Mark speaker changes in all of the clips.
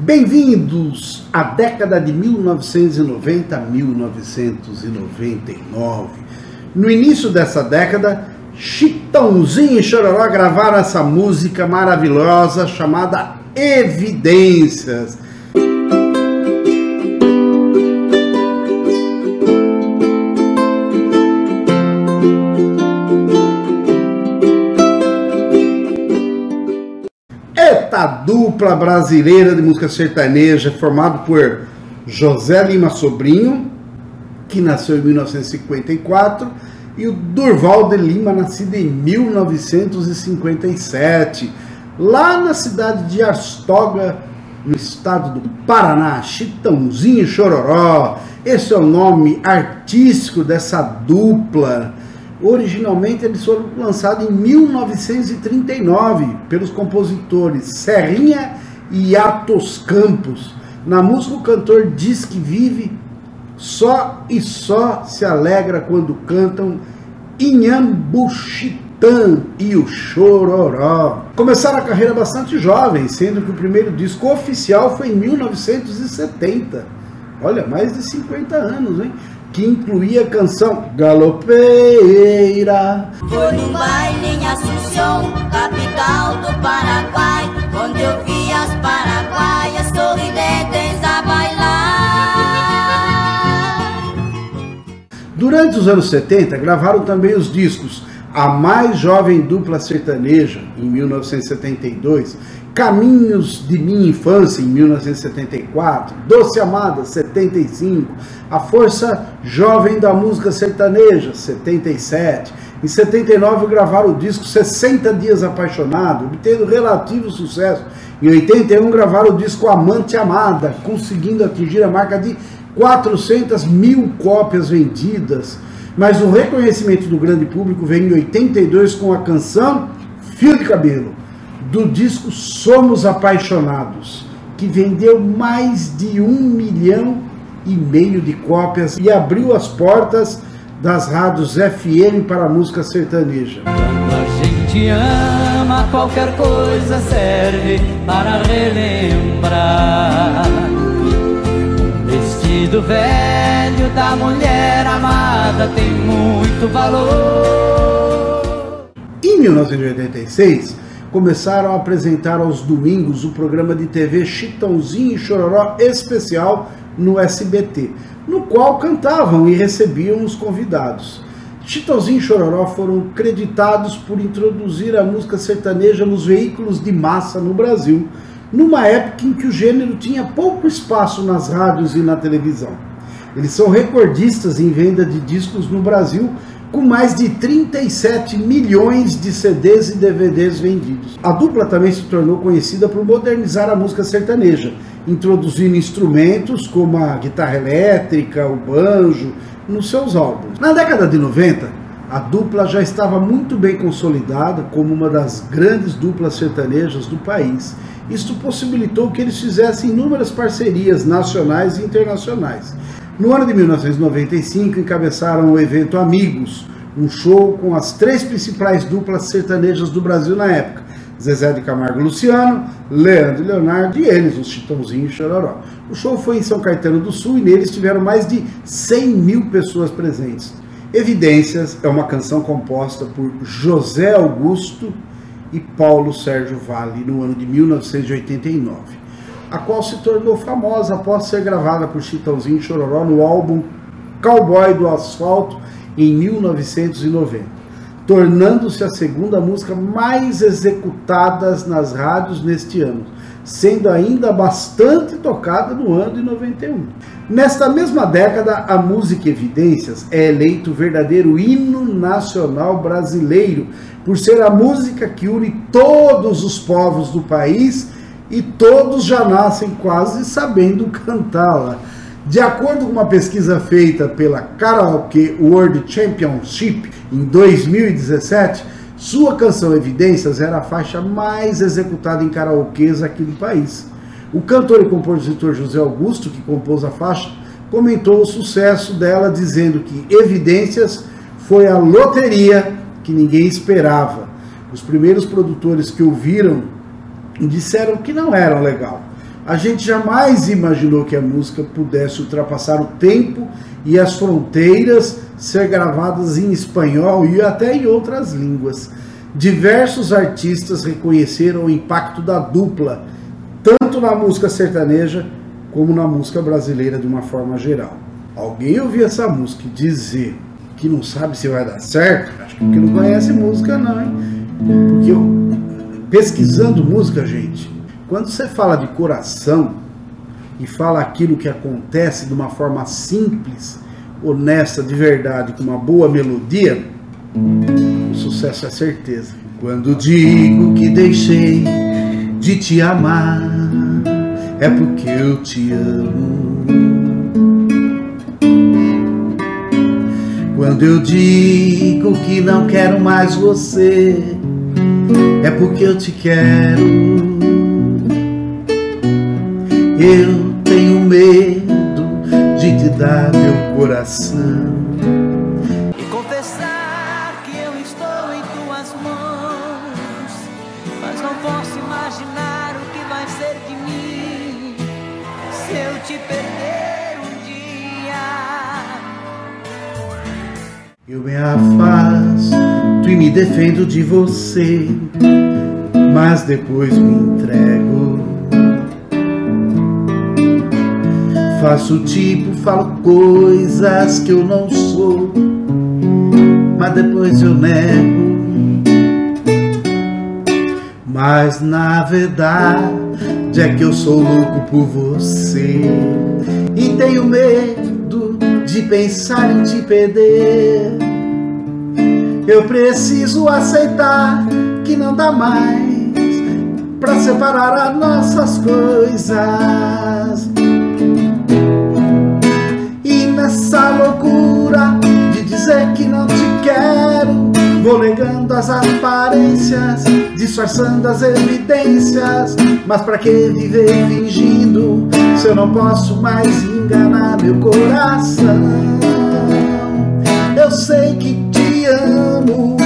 Speaker 1: Bem-vindos à década de 1990 a 1999. No início dessa década, Chitãozinho e Chororó gravaram essa música maravilhosa chamada Evidências. Eita dupla brasileira de música sertaneja, formado por José Lima Sobrinho, que nasceu em 1954, e o Durval de Lima, nascido em 1957, lá na cidade de Arstoga, no estado do Paraná, Chitãozinho Chororó. Esse é o nome artístico dessa dupla. Originalmente eles foram lançados em 1939 pelos compositores Serrinha e Atos Campos. Na música o cantor diz que vive só e só se alegra quando cantam Inhambuxitã e o Chororó. Começaram a carreira bastante jovem, sendo que o primeiro disco oficial foi em 1970. Olha, mais de 50 anos, hein? Que incluía a canção Galopeira.
Speaker 2: Foi num baile em Assunção, capital do Paraguai, onde eu vi as paraguaias sorridentes a bailar.
Speaker 1: Durante os anos 70, gravaram também os discos A Mais Jovem Dupla Sertaneja, em 1972, Caminhos de Minha Infância, em 1974, Doce Amada, 75, A Força Jovem da Música Sertaneja, 77. Em 79 gravaram o disco 60 Dias Apaixonado, obtendo relativo sucesso. Em 81 gravaram o disco Amante Amada, conseguindo atingir a marca de 400 mil cópias vendidas. Mas o reconhecimento do grande público vem em 82 com a canção Fio de Cabelo, do disco Somos Apaixonados, que vendeu mais de um milhão e meio de cópias e abriu as portas das rádios FM para a música sertaneja.
Speaker 3: Quando a gente ama, qualquer coisa serve para relembrar. Vestido velho da mulher amada tem muito valor.
Speaker 1: Em 1986, começaram a apresentar aos domingos o programa de TV Chitãozinho e Chororó especial no SBT, no qual cantavam e recebiam os convidados. Chitãozinho e Chororó foram creditados por introduzir a música sertaneja nos veículos de massa no Brasil, numa época em que o gênero tinha pouco espaço nas rádios e na televisão. Eles são recordistas em venda de discos no Brasil, com mais de 37 milhões de CDs e DVDs vendidos. A dupla também se tornou conhecida por modernizar a música sertaneja, introduzindo instrumentos como a guitarra elétrica, o banjo, nos seus álbuns. Na década de 90, a dupla já estava muito bem consolidada como uma das grandes duplas sertanejas do país. Isto possibilitou que eles fizessem inúmeras parcerias nacionais e internacionais. No ano de 1995, encabeçaram o evento Amigos, um show com as três principais duplas sertanejas do Brasil na época: Zezé de Camargo Luciano, Leandro e Leonardo e eles, os Chitãozinho e Chororó. O show foi em São Caetano do Sul e neles tiveram mais de 100 mil pessoas presentes. Evidências é uma canção composta por José Augusto e Paulo Sérgio Vale no ano de 1989 a qual se tornou famosa após ser gravada por Chitãozinho e Chororó no álbum Cowboy do Asfalto em 1990, tornando-se a segunda música mais executada nas rádios neste ano, sendo ainda bastante tocada no ano de 91. Nesta mesma década, a música Evidências é eleito o verdadeiro hino nacional brasileiro, por ser a música que une todos os povos do país e todos já nascem quase sabendo cantá-la. De acordo com uma pesquisa feita pela Karaoke World Championship em 2017, sua canção Evidências era a faixa mais executada em karaokês aqui no país. O cantor e compositor José Augusto, que compôs a faixa, comentou o sucesso dela dizendo que Evidências foi a loteria que ninguém esperava. Os primeiros produtores que ouviram disseram que não eram legal. A gente jamais imaginou que a música pudesse ultrapassar o tempo e as fronteiras, ser gravadas em espanhol e até em outras línguas. Diversos artistas reconheceram o impacto da dupla, tanto na música sertaneja como na música brasileira de uma forma geral. Alguém ouvir essa música e dizer que não sabe se vai dar certo, acho que porque não conhece música não, hein? Porque eu, pesquisando música, gente, quando você fala de coração e fala aquilo que acontece de uma forma simples, honesta, de verdade, com uma boa melodia, o sucesso é certeza. Quando digo que deixei de te amar, é porque eu te amo. Quando eu digo que não quero mais você, é porque eu te quero. Eu tenho medo de te dar meu coração.
Speaker 3: E confessar que eu estou em tuas mãos. Mas não posso imaginar o que vai ser de mim se eu te perder um dia.
Speaker 1: Eu me afasto e me defendo de você, mas depois me entrego. Faço tipo, falo coisas que eu não sou, mas depois eu nego. Mas na verdade é que eu sou louco por você e tenho medo de pensar em te perder. Eu preciso aceitar que não dá mais pra separar as nossas coisas. Loucura de dizer que não te quero, vou negando as aparências, disfarçando as evidências. Mas pra que viver fingindo se eu não posso mais enganar meu coração? Eu sei que te amo.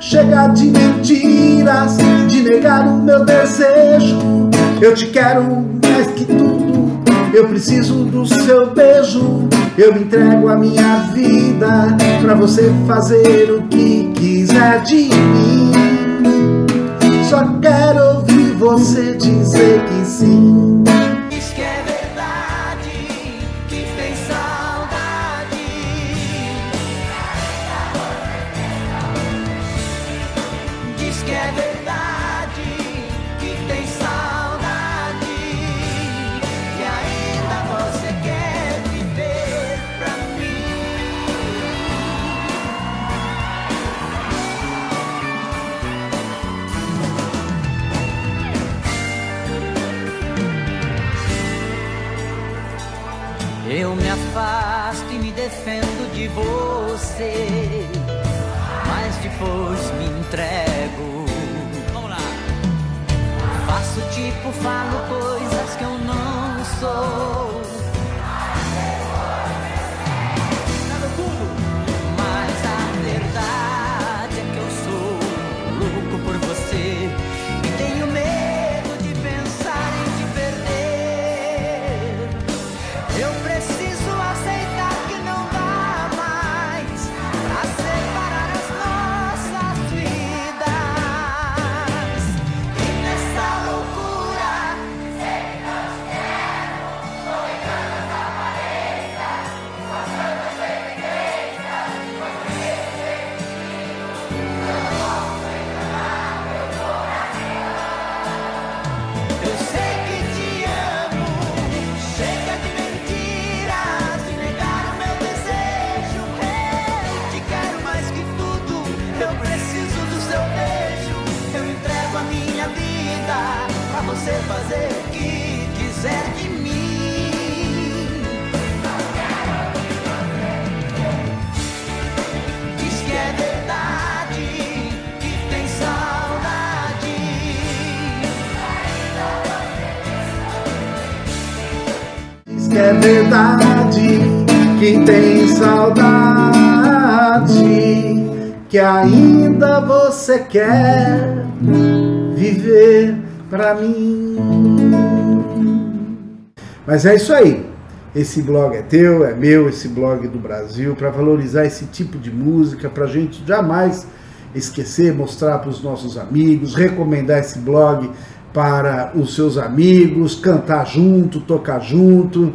Speaker 1: Chega de mentiras, de negar o meu desejo. Eu te quero mais que tudo. Eu preciso do seu beijo. Eu me entrego a minha vida pra você fazer o que quiser de mim. Só quero ouvir você dizer que sim.
Speaker 3: Eu me afasto e me defendo de você, mas depois me entrego. Vamos lá. Faço tipo, falo coisas que eu não sou. Você fazer o que quiser de mim. Diz que é verdade, que tem saudade.
Speaker 1: Diz que é verdade que tem saudade, que ainda você quer viver pra mim. Mas é isso aí. Esse blog é teu, é meu, esse blog do Brasil, para valorizar esse tipo de música, para a gente jamais esquecer, mostrar para os nossos amigos, recomendar esse blog para os seus amigos, cantar junto, tocar junto.